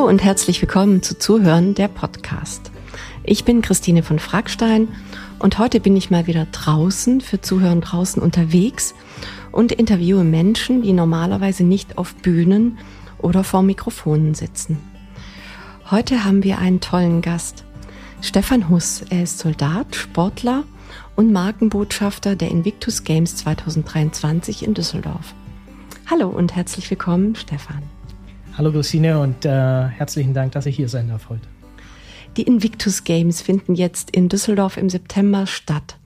Hallo und herzlich willkommen zu Zuhören der Podcast. Ich bin Christine von Fragstein und heute bin ich mal wieder draußen für Zuhören draußen unterwegs und interviewe Menschen, die normalerweise nicht auf Bühnen oder vor Mikrofonen sitzen. Heute haben wir einen tollen Gast. Stefan Huss. Er ist Soldat, Sportler und Markenbotschafter der Invictus Games 2023 in Düsseldorf. Hallo und herzlich willkommen, Stefan. Hallo Christine und äh, herzlichen Dank, dass ich hier sein darf heute. Die Invictus Games finden jetzt in Düsseldorf im September statt.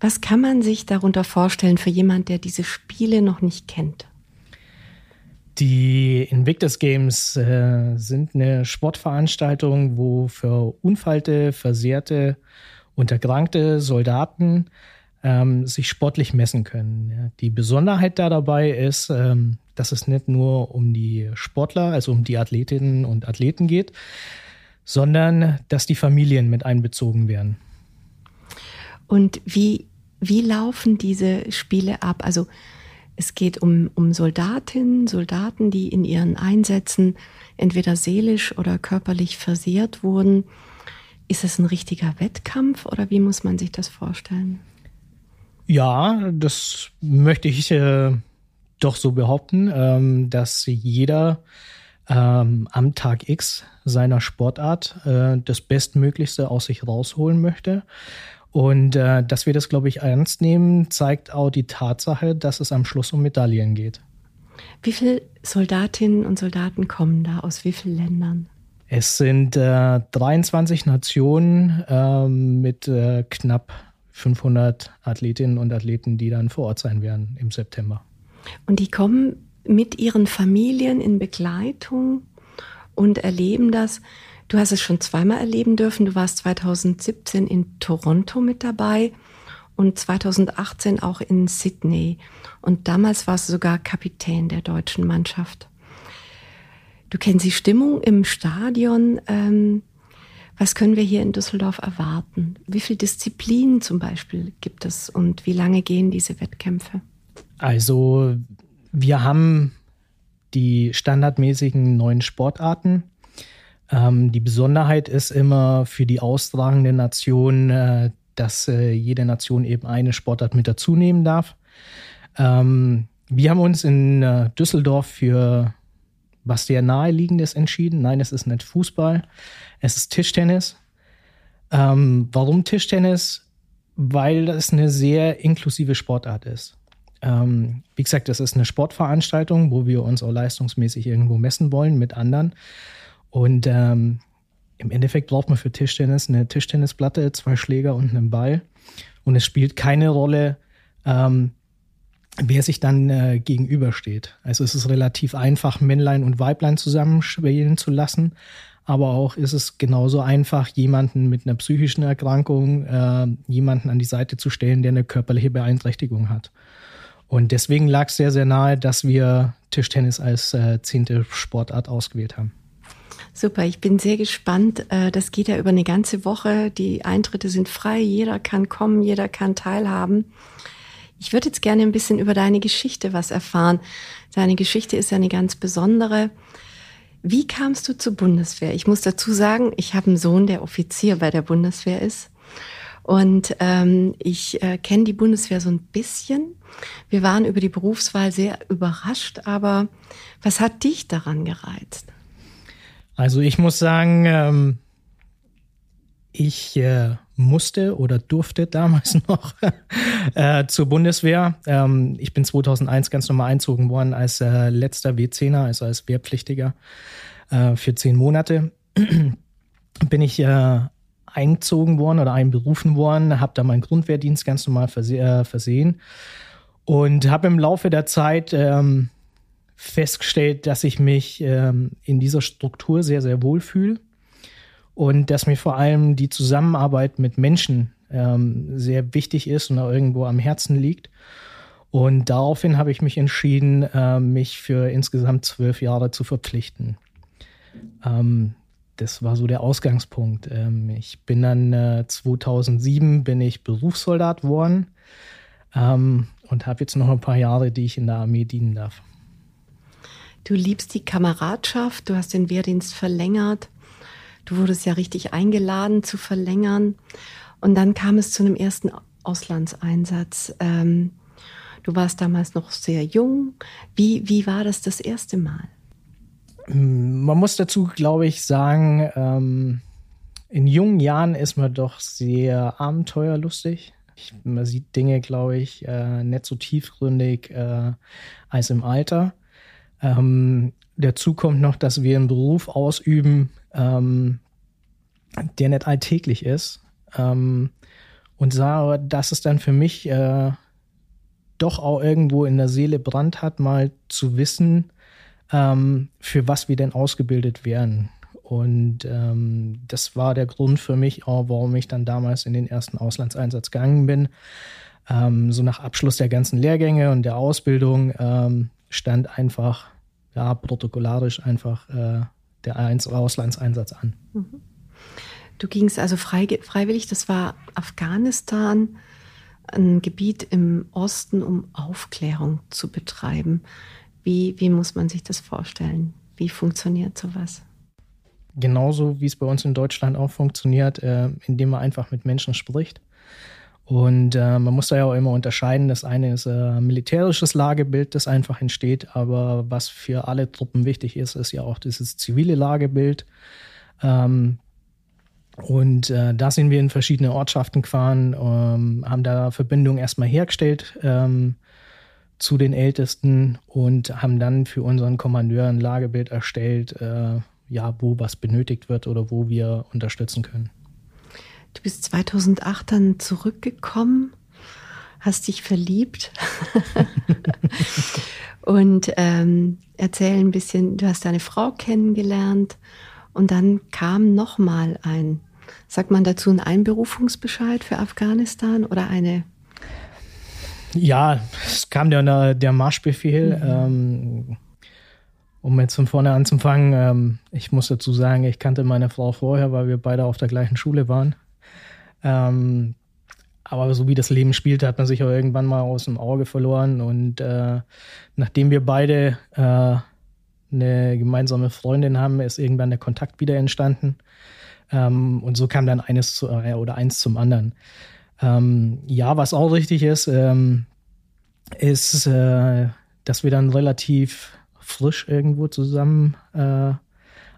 Was kann man sich darunter vorstellen für jemand, der diese Spiele noch nicht kennt? Die Invictus Games äh, sind eine Sportveranstaltung, wo für Unfalte, Versehrte und erkrankte Soldaten ähm, sich sportlich messen können. Die Besonderheit da dabei ist, ähm, dass es nicht nur um die Sportler, also um die Athletinnen und Athleten geht, sondern dass die Familien mit einbezogen werden. Und wie, wie laufen diese Spiele ab? Also es geht um, um Soldatinnen, Soldaten, die in ihren Einsätzen entweder seelisch oder körperlich versehrt wurden. Ist es ein richtiger Wettkampf oder wie muss man sich das vorstellen? Ja, das möchte ich äh, doch so behaupten, ähm, dass jeder ähm, am Tag X seiner Sportart äh, das Bestmöglichste aus sich rausholen möchte. Und äh, dass wir das, glaube ich, ernst nehmen, zeigt auch die Tatsache, dass es am Schluss um Medaillen geht. Wie viele Soldatinnen und Soldaten kommen da aus wie vielen Ländern? Es sind äh, 23 Nationen äh, mit knapp 500 Athletinnen und Athleten, die dann vor Ort sein werden im September. Und die kommen mit ihren Familien in Begleitung und erleben das. Du hast es schon zweimal erleben dürfen. Du warst 2017 in Toronto mit dabei und 2018 auch in Sydney. Und damals warst du sogar Kapitän der deutschen Mannschaft. Du kennst die Stimmung im Stadion. Ähm, was können wir hier in Düsseldorf erwarten? Wie viele Disziplinen zum Beispiel gibt es und wie lange gehen diese Wettkämpfe? Also wir haben die standardmäßigen neuen Sportarten. Ähm, die Besonderheit ist immer für die austragende Nation, äh, dass äh, jede Nation eben eine Sportart mit dazu nehmen darf. Ähm, wir haben uns in äh, Düsseldorf für was sehr naheliegendes entschieden. Nein, es ist nicht Fußball, es ist Tischtennis. Ähm, warum Tischtennis? Weil es eine sehr inklusive Sportart ist. Ähm, wie gesagt, das ist eine Sportveranstaltung, wo wir uns auch leistungsmäßig irgendwo messen wollen mit anderen. Und ähm, im Endeffekt braucht man für Tischtennis eine Tischtennisplatte, zwei Schläger und einen Ball. Und es spielt keine Rolle, ähm, wer sich dann äh, gegenübersteht. Also es ist relativ einfach, Männlein und Weiblein zusammenspielen zu lassen. Aber auch ist es genauso einfach, jemanden mit einer psychischen Erkrankung, äh, jemanden an die Seite zu stellen, der eine körperliche Beeinträchtigung hat. Und deswegen lag es sehr, sehr nahe, dass wir Tischtennis als äh, zehnte Sportart ausgewählt haben. Super, ich bin sehr gespannt. Äh, das geht ja über eine ganze Woche. Die Eintritte sind frei, jeder kann kommen, jeder kann teilhaben. Ich würde jetzt gerne ein bisschen über deine Geschichte was erfahren. Deine Geschichte ist ja eine ganz besondere. Wie kamst du zur Bundeswehr? Ich muss dazu sagen, ich habe einen Sohn, der Offizier bei der Bundeswehr ist. Und ähm, ich äh, kenne die Bundeswehr so ein bisschen. Wir waren über die Berufswahl sehr überrascht, aber was hat dich daran gereizt? Also ich muss sagen, ähm, ich äh, musste oder durfte damals noch äh, zur Bundeswehr. Ähm, ich bin 2001 ganz normal einzogen worden als äh, letzter W10er, also als Wehrpflichtiger äh, für zehn Monate. bin ich äh, eingezogen worden oder einberufen worden, habe da meinen Grundwehrdienst ganz normal verse äh, versehen und habe im Laufe der Zeit ähm, festgestellt, dass ich mich ähm, in dieser Struktur sehr, sehr wohl fühle und dass mir vor allem die Zusammenarbeit mit Menschen ähm, sehr wichtig ist und auch irgendwo am Herzen liegt. Und daraufhin habe ich mich entschieden, äh, mich für insgesamt zwölf Jahre zu verpflichten. Ähm, das war so der Ausgangspunkt. Ähm, ich bin dann äh, 2007 bin ich Berufssoldat worden ähm, und habe jetzt noch ein paar Jahre, die ich in der Armee dienen darf. Du liebst die Kameradschaft, du hast den Wehrdienst verlängert, du wurdest ja richtig eingeladen zu verlängern und dann kam es zu einem ersten Auslandseinsatz. Ähm, du warst damals noch sehr jung. Wie, wie war das das erste Mal? Man muss dazu, glaube ich, sagen, ähm, in jungen Jahren ist man doch sehr abenteuerlustig. Ich, man sieht Dinge, glaube ich, äh, nicht so tiefgründig äh, als im Alter. Ähm, dazu kommt noch, dass wir einen Beruf ausüben, ähm, der nicht alltäglich ist. Ähm, und sah, dass es dann für mich äh, doch auch irgendwo in der Seele Brand hat, mal zu wissen, ähm, für was wir denn ausgebildet werden. Und ähm, das war der Grund für mich auch, warum ich dann damals in den ersten Auslandseinsatz gegangen bin. Ähm, so nach Abschluss der ganzen Lehrgänge und der Ausbildung ähm, stand einfach, ja, protokollarisch einfach äh, der Auslandseinsatz an. Mhm. Du gingst also frei, freiwillig, das war Afghanistan, ein Gebiet im Osten, um Aufklärung zu betreiben. Wie, wie muss man sich das vorstellen? Wie funktioniert sowas? Genauso wie es bei uns in Deutschland auch funktioniert, äh, indem man einfach mit Menschen spricht. Und äh, man muss da ja auch immer unterscheiden. Das eine ist äh, militärisches Lagebild, das einfach entsteht, aber was für alle Truppen wichtig ist, ist ja auch dieses zivile Lagebild. Ähm, und äh, da sind wir in verschiedene Ortschaften gefahren, ähm, haben da Verbindungen erstmal hergestellt ähm, zu den Ältesten und haben dann für unseren Kommandeur ein Lagebild erstellt, äh, ja, wo was benötigt wird oder wo wir unterstützen können. Du bist 2008 dann zurückgekommen, hast dich verliebt und ähm, erzähl ein bisschen, du hast deine Frau kennengelernt und dann kam nochmal ein, sagt man dazu, ein Einberufungsbescheid für Afghanistan oder eine ja, es kam der, der Marschbefehl. Mhm. Ähm, um jetzt von vorne anzufangen, ähm, ich muss dazu sagen, ich kannte meine Frau vorher, weil wir beide auf der gleichen Schule waren. Ähm, aber so wie das Leben spielt, hat man sich auch irgendwann mal aus dem Auge verloren. Und äh, nachdem wir beide äh, eine gemeinsame Freundin haben, ist irgendwann der Kontakt wieder entstanden. Ähm, und so kam dann eines zu, äh, oder eins zum anderen. Ähm, ja, was auch richtig ist, ähm, ist, äh, dass wir dann relativ frisch irgendwo zusammen äh,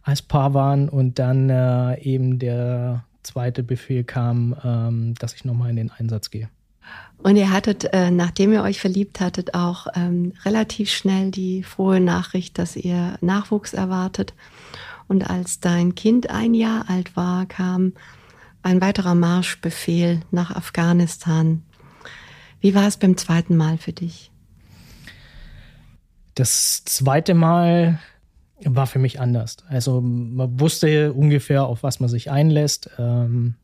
als Paar waren und dann äh, eben der zweite Befehl kam, ähm, dass ich nochmal in den Einsatz gehe. Und ihr hattet, äh, nachdem ihr euch verliebt hattet, auch ähm, relativ schnell die frohe Nachricht, dass ihr Nachwuchs erwartet. Und als dein Kind ein Jahr alt war, kam ein weiterer Marschbefehl nach Afghanistan. Wie war es beim zweiten Mal für dich? Das zweite Mal war für mich anders. Also man wusste ungefähr, auf was man sich einlässt. Ähm,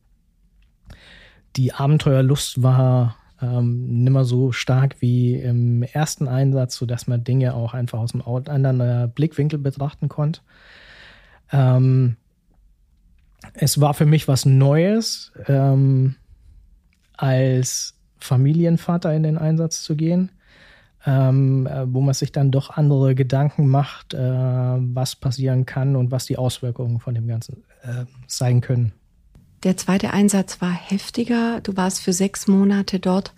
die Abenteuerlust war ähm, nimmer so stark wie im ersten Einsatz, sodass man Dinge auch einfach aus einem anderen äh, Blickwinkel betrachten konnte. Ähm, es war für mich was Neues, ähm, als Familienvater in den Einsatz zu gehen ähm, äh, wo man sich dann doch andere Gedanken macht, äh, was passieren kann und was die Auswirkungen von dem Ganzen äh, sein können. Der zweite Einsatz war heftiger. Du warst für sechs Monate dort.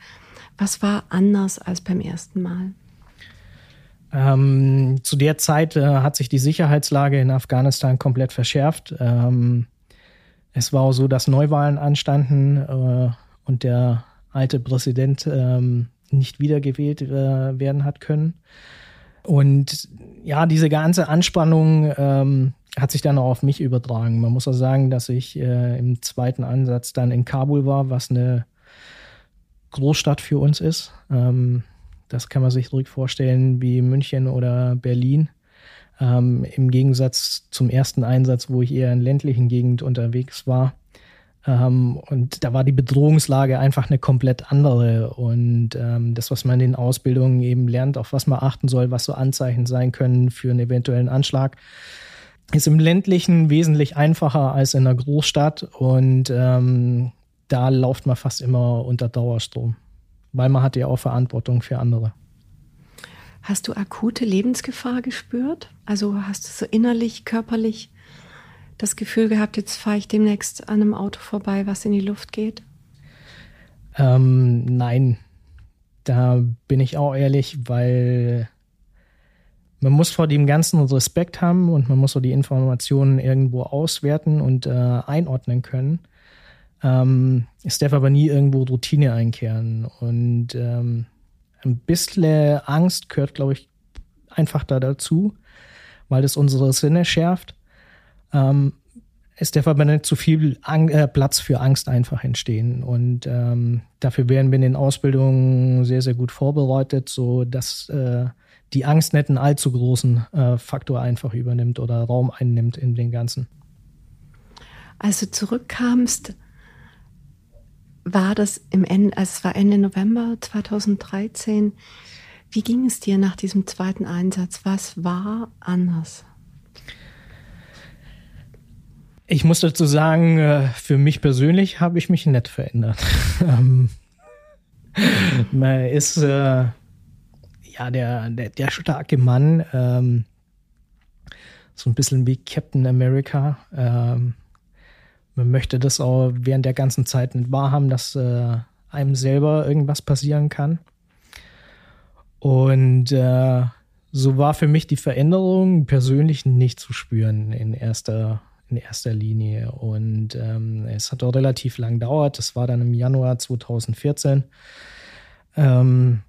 Was war anders als beim ersten Mal? Ähm, zu der Zeit äh, hat sich die Sicherheitslage in Afghanistan komplett verschärft. Ähm, es war auch so, dass Neuwahlen anstanden äh, und der alte Präsident ähm, nicht wiedergewählt äh, werden hat können. Und ja, diese ganze Anspannung ähm, hat sich dann auch auf mich übertragen. Man muss auch sagen, dass ich äh, im zweiten Ansatz dann in Kabul war, was eine Großstadt für uns ist. Ähm, das kann man sich ruhig vorstellen wie München oder Berlin. Ähm, Im Gegensatz zum ersten Einsatz, wo ich eher in ländlichen Gegend unterwegs war, ähm, und da war die Bedrohungslage einfach eine komplett andere. Und ähm, das, was man in den Ausbildungen eben lernt, auf was man achten soll, was so Anzeichen sein können für einen eventuellen Anschlag, ist im ländlichen wesentlich einfacher als in einer Großstadt. Und ähm, da läuft man fast immer unter Dauerstrom, weil man hat ja auch Verantwortung für andere. Hast du akute Lebensgefahr gespürt? Also hast du so innerlich, körperlich das Gefühl gehabt, jetzt fahre ich demnächst an einem Auto vorbei, was in die Luft geht? Ähm, nein, da bin ich auch ehrlich, weil man muss vor dem Ganzen Respekt haben und man muss so die Informationen irgendwo auswerten und äh, einordnen können. Ähm, es darf aber nie irgendwo Routine einkehren. Und ähm, ein bisschen Angst gehört, glaube ich, einfach da dazu, weil es unsere Sinne schärft. Ähm, es darf aber nicht zu viel Ang äh, Platz für Angst einfach entstehen. Und ähm, dafür werden wir in den Ausbildungen sehr, sehr gut vorbereitet, so dass äh, die Angst nicht einen allzu großen äh, Faktor einfach übernimmt oder Raum einnimmt in den Ganzen. Als du zurückkamst, war das im Ende, also es war Ende November 2013. Wie ging es dir nach diesem zweiten Einsatz? Was war anders? Ich muss dazu sagen, äh, für mich persönlich habe ich mich nett verändert. Ähm, man ist äh, ja der, der, der starke Mann, ähm, so ein bisschen wie Captain America. Ähm, man möchte das auch während der ganzen Zeit nicht wahrhaben, dass äh, einem selber irgendwas passieren kann. Und äh, so war für mich die Veränderung persönlich nicht zu spüren in erster, in erster Linie. Und ähm, es hat auch relativ lang gedauert. Das war dann im Januar 2014. Ähm,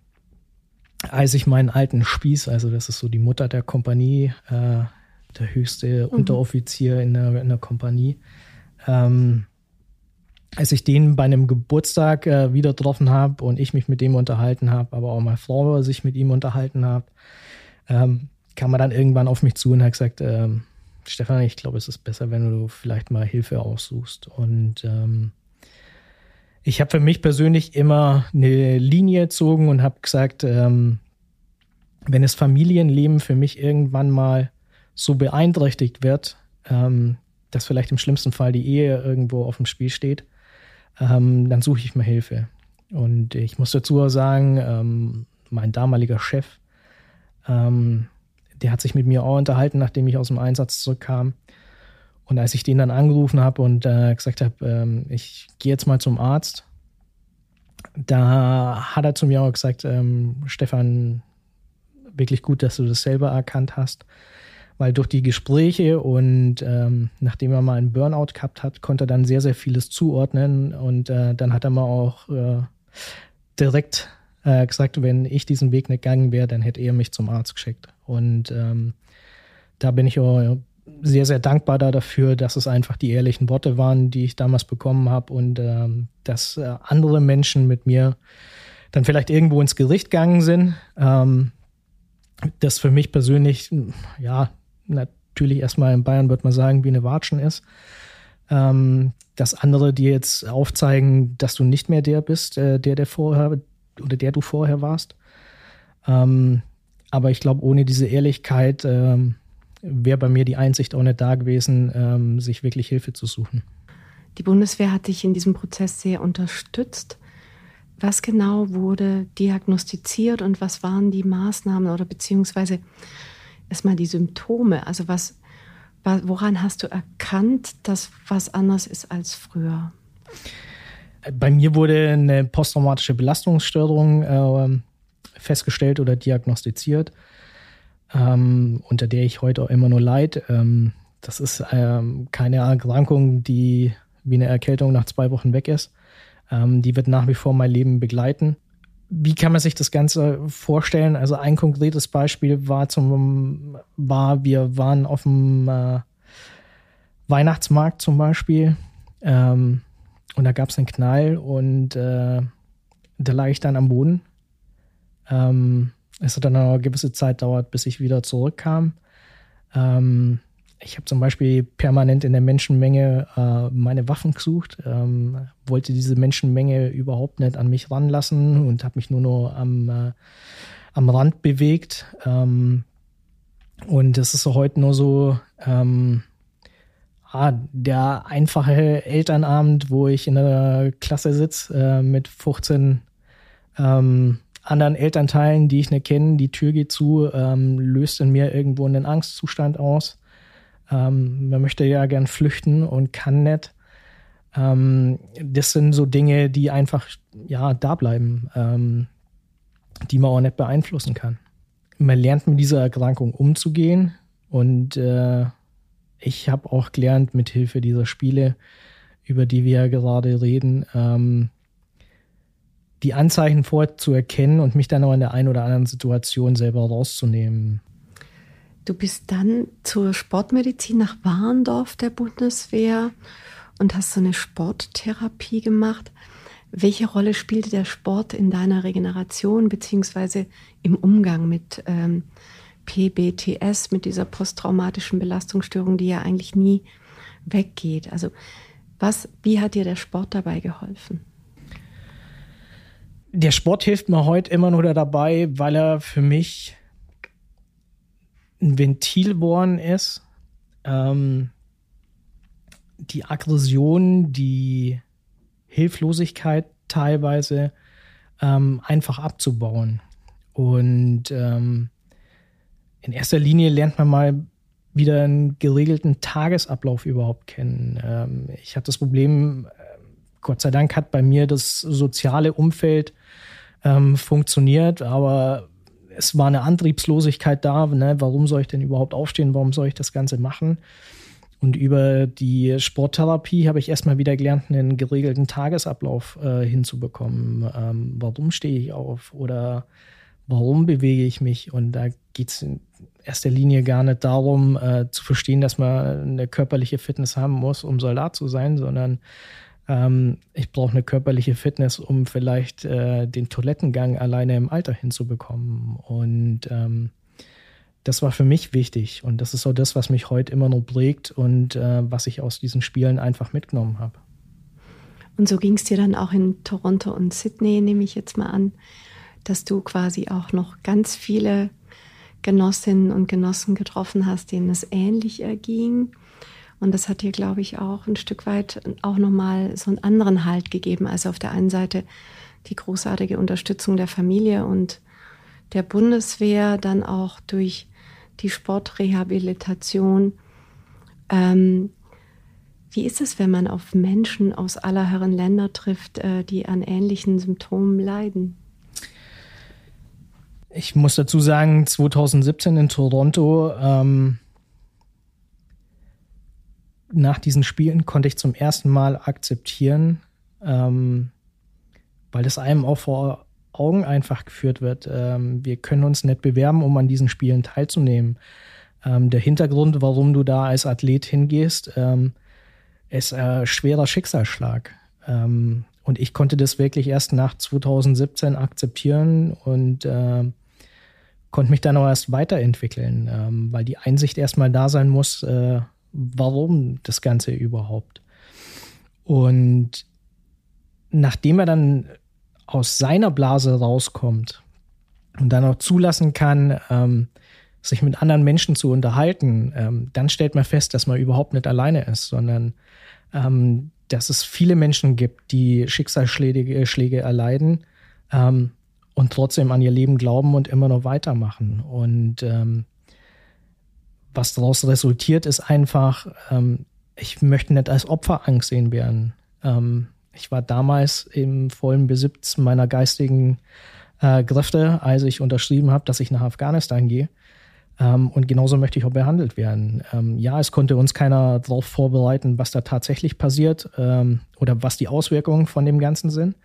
als ich meinen alten Spieß, also das ist so die Mutter der Kompanie, äh, der höchste mhm. Unteroffizier in der, in der Kompanie, ähm, als ich den bei einem Geburtstag äh, wieder getroffen habe und ich mich mit dem unterhalten habe, aber auch meine Frau sich mit ihm unterhalten habe, ähm, kam er dann irgendwann auf mich zu und hat gesagt, ähm, Stefan, ich glaube, es ist besser, wenn du vielleicht mal Hilfe aussuchst. Und ähm, ich habe für mich persönlich immer eine Linie gezogen und habe gesagt, ähm, wenn das Familienleben für mich irgendwann mal so beeinträchtigt wird, ähm, dass vielleicht im schlimmsten Fall die Ehe irgendwo auf dem Spiel steht, ähm, dann suche ich mir Hilfe. Und ich muss dazu sagen, ähm, mein damaliger Chef, ähm, der hat sich mit mir auch unterhalten, nachdem ich aus dem Einsatz zurückkam. Und als ich den dann angerufen habe und äh, gesagt habe, ähm, ich gehe jetzt mal zum Arzt, da hat er zu mir auch gesagt, ähm, Stefan, wirklich gut, dass du das selber erkannt hast weil durch die Gespräche und ähm, nachdem er mal einen Burnout gehabt hat, konnte er dann sehr, sehr vieles zuordnen und äh, dann hat er mal auch äh, direkt äh, gesagt, wenn ich diesen Weg nicht gegangen wäre, dann hätte er mich zum Arzt geschickt. Und ähm, da bin ich auch sehr, sehr dankbar da dafür, dass es einfach die ehrlichen Worte waren, die ich damals bekommen habe und ähm, dass äh, andere Menschen mit mir dann vielleicht irgendwo ins Gericht gegangen sind. Ähm, das für mich persönlich, ja, natürlich erstmal in Bayern wird man sagen, wie eine Watschen ist. Ähm, dass andere dir jetzt aufzeigen, dass du nicht mehr der bist, äh, der der vorher oder der du vorher warst. Ähm, aber ich glaube, ohne diese Ehrlichkeit ähm, wäre bei mir die Einsicht auch nicht da gewesen, ähm, sich wirklich Hilfe zu suchen. Die Bundeswehr hat dich in diesem Prozess sehr unterstützt. Was genau wurde diagnostiziert und was waren die Maßnahmen oder beziehungsweise erstmal die Symptome. Also was, woran hast du erkannt, dass was anders ist als früher? Bei mir wurde eine posttraumatische Belastungsstörung äh, festgestellt oder diagnostiziert, ähm, unter der ich heute auch immer nur leid. Ähm, das ist ähm, keine Erkrankung, die wie eine Erkältung nach zwei Wochen weg ist. Ähm, die wird nach wie vor mein Leben begleiten wie kann man sich das Ganze vorstellen? Also ein konkretes Beispiel war zum war, wir waren auf dem äh, Weihnachtsmarkt zum Beispiel ähm, und da gab es einen Knall und äh, da lag ich dann am Boden. Ähm, es hat dann eine gewisse Zeit dauert, bis ich wieder zurückkam. Ähm, ich habe zum Beispiel permanent in der Menschenmenge äh, meine Waffen gesucht, ähm, wollte diese Menschenmenge überhaupt nicht an mich ranlassen und habe mich nur noch am, äh, am Rand bewegt. Ähm, und das ist so heute nur so ähm, ah, der einfache Elternabend, wo ich in der Klasse sitze äh, mit 15 ähm, anderen Elternteilen, die ich nicht kenne, die Tür geht zu, ähm, löst in mir irgendwo einen Angstzustand aus. Ähm, man möchte ja gern flüchten und kann nicht. Ähm, das sind so Dinge, die einfach ja da bleiben, ähm, die man auch nicht beeinflussen kann. Man lernt mit dieser Erkrankung umzugehen und äh, ich habe auch gelernt, mit Hilfe dieser Spiele, über die wir ja gerade reden, ähm, die Anzeichen vorzuerkennen und mich dann auch in der einen oder anderen Situation selber rauszunehmen. Du bist dann zur Sportmedizin nach Warndorf der Bundeswehr und hast so eine Sporttherapie gemacht. Welche Rolle spielte der Sport in deiner Regeneration beziehungsweise im Umgang mit ähm, PBTS, mit dieser posttraumatischen Belastungsstörung, die ja eigentlich nie weggeht? Also was, wie hat dir der Sport dabei geholfen? Der Sport hilft mir heute immer nur dabei, weil er für mich ein Ventil geworden ist. Ähm, die Aggression, die Hilflosigkeit teilweise ähm, einfach abzubauen. Und ähm, in erster Linie lernt man mal wieder einen geregelten Tagesablauf überhaupt kennen. Ähm, ich hatte das Problem, äh, Gott sei Dank hat bei mir das soziale Umfeld ähm, funktioniert, aber es war eine Antriebslosigkeit da. Ne? Warum soll ich denn überhaupt aufstehen? Warum soll ich das Ganze machen? Und über die Sporttherapie habe ich erstmal wieder gelernt, einen geregelten Tagesablauf äh, hinzubekommen. Ähm, warum stehe ich auf oder warum bewege ich mich? Und da geht es in erster Linie gar nicht darum, äh, zu verstehen, dass man eine körperliche Fitness haben muss, um Soldat zu sein, sondern ähm, ich brauche eine körperliche Fitness, um vielleicht äh, den Toilettengang alleine im Alter hinzubekommen. Und ähm, das war für mich wichtig und das ist auch das, was mich heute immer noch prägt und äh, was ich aus diesen Spielen einfach mitgenommen habe. Und so ging es dir dann auch in Toronto und Sydney, nehme ich jetzt mal an, dass du quasi auch noch ganz viele Genossinnen und Genossen getroffen hast, denen es ähnlich erging. Und das hat dir, glaube ich, auch ein Stück weit auch nochmal so einen anderen Halt gegeben. Also auf der einen Seite die großartige Unterstützung der Familie und der Bundeswehr, dann auch durch die Sportrehabilitation. Ähm, wie ist es, wenn man auf Menschen aus aller Herren Länder trifft, äh, die an ähnlichen Symptomen leiden? Ich muss dazu sagen, 2017 in Toronto, ähm, nach diesen Spielen konnte ich zum ersten Mal akzeptieren, ähm, weil das einem auch vor Augen einfach geführt wird. Ähm, wir können uns nicht bewerben, um an diesen Spielen teilzunehmen. Ähm, der Hintergrund, warum du da als Athlet hingehst, ähm, ist ein schwerer Schicksalsschlag. Ähm, und ich konnte das wirklich erst nach 2017 akzeptieren und äh, konnte mich dann auch erst weiterentwickeln, ähm, weil die Einsicht erstmal da sein muss, äh, warum das Ganze überhaupt. Und nachdem er dann aus seiner Blase rauskommt und dann auch zulassen kann, ähm, sich mit anderen Menschen zu unterhalten, ähm, dann stellt man fest, dass man überhaupt nicht alleine ist, sondern ähm, dass es viele Menschen gibt, die Schicksalsschläge äh, Schläge erleiden ähm, und trotzdem an ihr Leben glauben und immer noch weitermachen. Und ähm, was daraus resultiert, ist einfach, ähm, ich möchte nicht als Opfer angesehen werden. Ähm, ich war damals im vollen Besitz meiner geistigen äh, Kräfte, als ich unterschrieben habe, dass ich nach Afghanistan gehe. Ähm, und genauso möchte ich auch behandelt werden. Ähm, ja, es konnte uns keiner darauf vorbereiten, was da tatsächlich passiert ähm, oder was die Auswirkungen von dem Ganzen sind.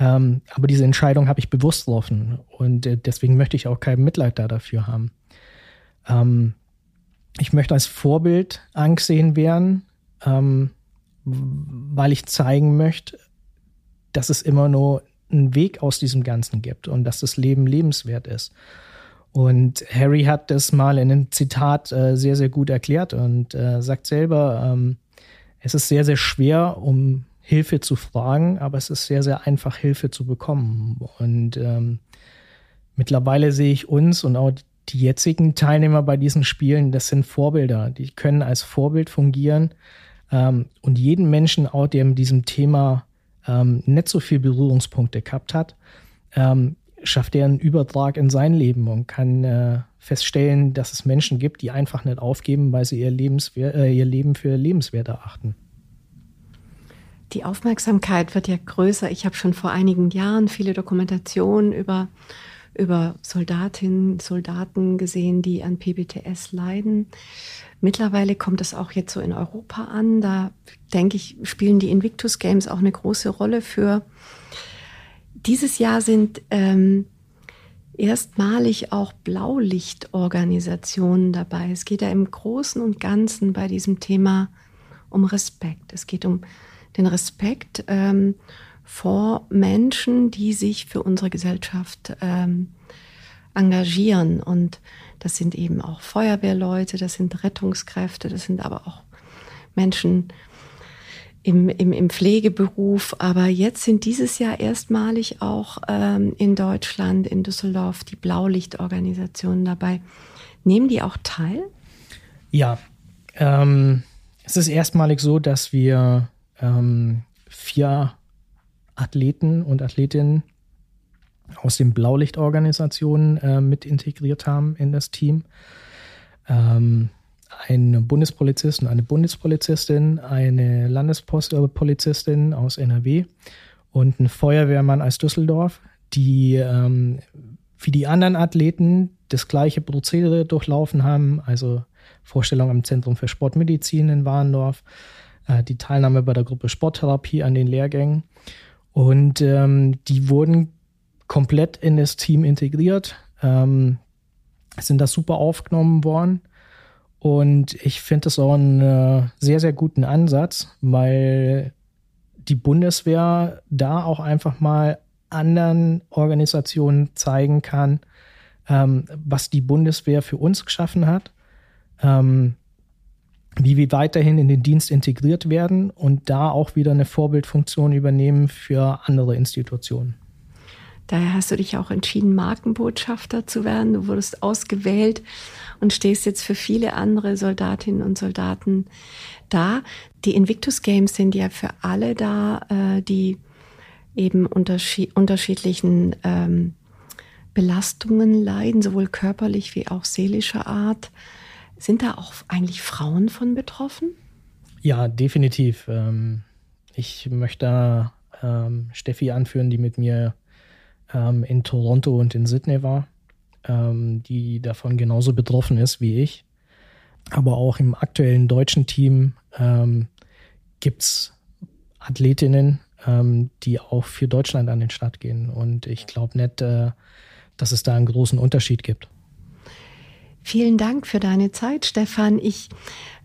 Ähm, aber diese Entscheidung habe ich bewusst getroffen und äh, deswegen möchte ich auch kein Mitleid da dafür haben. Ich möchte als Vorbild angesehen werden. Ähm, weil ich zeigen möchte, dass es immer nur einen Weg aus diesem Ganzen gibt und dass das Leben lebenswert ist. Und Harry hat das mal in einem Zitat äh, sehr, sehr gut erklärt und äh, sagt selber, ähm, es ist sehr, sehr schwer, um Hilfe zu fragen, aber es ist sehr, sehr einfach, Hilfe zu bekommen. Und ähm, mittlerweile sehe ich uns und auch die jetzigen Teilnehmer bei diesen Spielen, das sind Vorbilder. Die können als Vorbild fungieren ähm, und jeden Menschen auch, der mit diesem Thema ähm, nicht so viel Berührungspunkte gehabt hat, ähm, schafft er einen Übertrag in sein Leben und kann äh, feststellen, dass es Menschen gibt, die einfach nicht aufgeben, weil sie ihr, Lebenswer äh, ihr Leben für lebenswert erachten. Die Aufmerksamkeit wird ja größer. Ich habe schon vor einigen Jahren viele Dokumentationen über, über Soldatinnen, Soldaten gesehen, die an PBTS leiden. Mittlerweile kommt es auch jetzt so in Europa an. Da denke ich, spielen die Invictus Games auch eine große Rolle für. Dieses Jahr sind ähm, erstmalig auch Blaulichtorganisationen dabei. Es geht ja im Großen und Ganzen bei diesem Thema um Respekt. Es geht um den Respekt ähm, vor Menschen, die sich für unsere Gesellschaft ähm, engagieren. Und das sind eben auch Feuerwehrleute, das sind Rettungskräfte, das sind aber auch Menschen im, im, im Pflegeberuf. Aber jetzt sind dieses Jahr erstmalig auch ähm, in Deutschland, in Düsseldorf, die Blaulichtorganisationen dabei. Nehmen die auch teil? Ja, ähm, es ist erstmalig so, dass wir ähm, vier Athleten und Athletinnen aus den Blaulichtorganisationen äh, mit integriert haben in das Team. Ähm, ein Bundespolizist und eine Bundespolizistin, eine Landespolizistin aus NRW und ein Feuerwehrmann aus Düsseldorf, die ähm, wie die anderen Athleten das gleiche Prozedere durchlaufen haben, also Vorstellung am Zentrum für Sportmedizin in Warendorf, äh, die Teilnahme bei der Gruppe Sporttherapie an den Lehrgängen. Und ähm, die wurden komplett in das Team integriert, ähm, sind da super aufgenommen worden. Und ich finde das auch einen äh, sehr, sehr guten Ansatz, weil die Bundeswehr da auch einfach mal anderen Organisationen zeigen kann, ähm, was die Bundeswehr für uns geschaffen hat. Ähm, wie wir weiterhin in den Dienst integriert werden und da auch wieder eine Vorbildfunktion übernehmen für andere Institutionen. Daher hast du dich auch entschieden, Markenbotschafter zu werden. Du wurdest ausgewählt und stehst jetzt für viele andere Soldatinnen und Soldaten da. Die Invictus Games sind ja für alle da, äh, die eben unterschied unterschiedlichen ähm, Belastungen leiden, sowohl körperlich wie auch seelischer Art. Sind da auch eigentlich Frauen von betroffen? Ja, definitiv. Ähm, ich möchte ähm, Steffi anführen, die mit mir ähm, in Toronto und in Sydney war, die davon genauso betroffen ist wie ich. Aber auch im aktuellen deutschen Team gibt es Athletinnen, die auch für Deutschland an den Start gehen. Und ich glaube nicht, äh, dass es da einen großen Unterschied gibt. Vielen Dank für deine Zeit, Stefan. Ich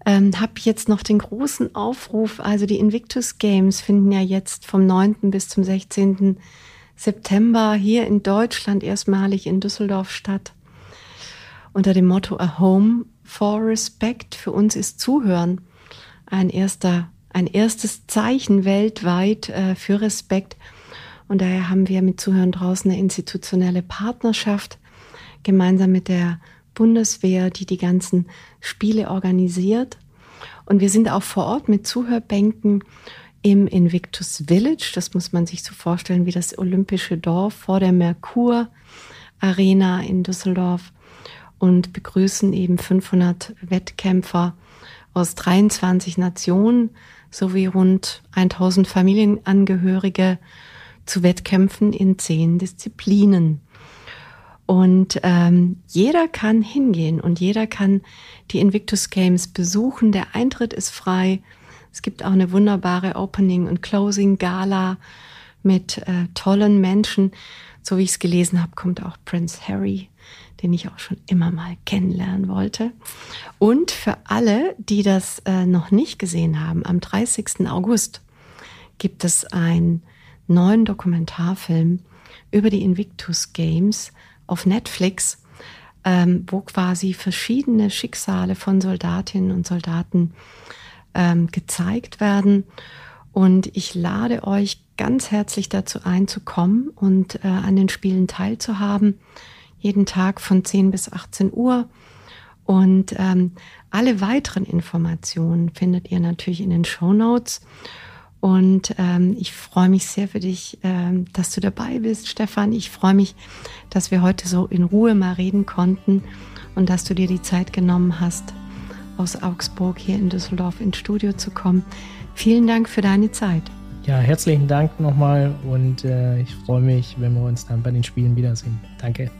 ähm, habe jetzt noch den großen Aufruf. Also die Invictus Games finden ja jetzt vom 9. bis zum 16. September hier in Deutschland erstmalig in Düsseldorf statt. Unter dem Motto A Home for Respect. Für uns ist Zuhören ein erster, ein erstes Zeichen weltweit äh, für Respekt. Und daher haben wir mit Zuhören draußen eine institutionelle Partnerschaft gemeinsam mit der Bundeswehr, die die ganzen Spiele organisiert. Und wir sind auch vor Ort mit Zuhörbänken im Invictus Village. Das muss man sich so vorstellen wie das olympische Dorf vor der Merkur Arena in Düsseldorf und begrüßen eben 500 Wettkämpfer aus 23 Nationen sowie rund 1000 Familienangehörige zu Wettkämpfen in zehn Disziplinen. Und ähm, jeder kann hingehen und jeder kann die Invictus Games besuchen. Der Eintritt ist frei. Es gibt auch eine wunderbare Opening- und Closing-Gala mit äh, tollen Menschen. So wie ich es gelesen habe, kommt auch Prince Harry, den ich auch schon immer mal kennenlernen wollte. Und für alle, die das äh, noch nicht gesehen haben, am 30. August gibt es einen neuen Dokumentarfilm über die Invictus Games auf Netflix, ähm, wo quasi verschiedene Schicksale von Soldatinnen und Soldaten ähm, gezeigt werden. Und ich lade euch ganz herzlich dazu ein, zu kommen und äh, an den Spielen teilzuhaben. Jeden Tag von 10 bis 18 Uhr. Und ähm, alle weiteren Informationen findet ihr natürlich in den Show Notes. Und ähm, ich freue mich sehr für dich, ähm, dass du dabei bist, Stefan. Ich freue mich, dass wir heute so in Ruhe mal reden konnten und dass du dir die Zeit genommen hast, aus Augsburg hier in Düsseldorf ins Studio zu kommen. Vielen Dank für deine Zeit. Ja, herzlichen Dank nochmal und äh, ich freue mich, wenn wir uns dann bei den Spielen wiedersehen. Danke.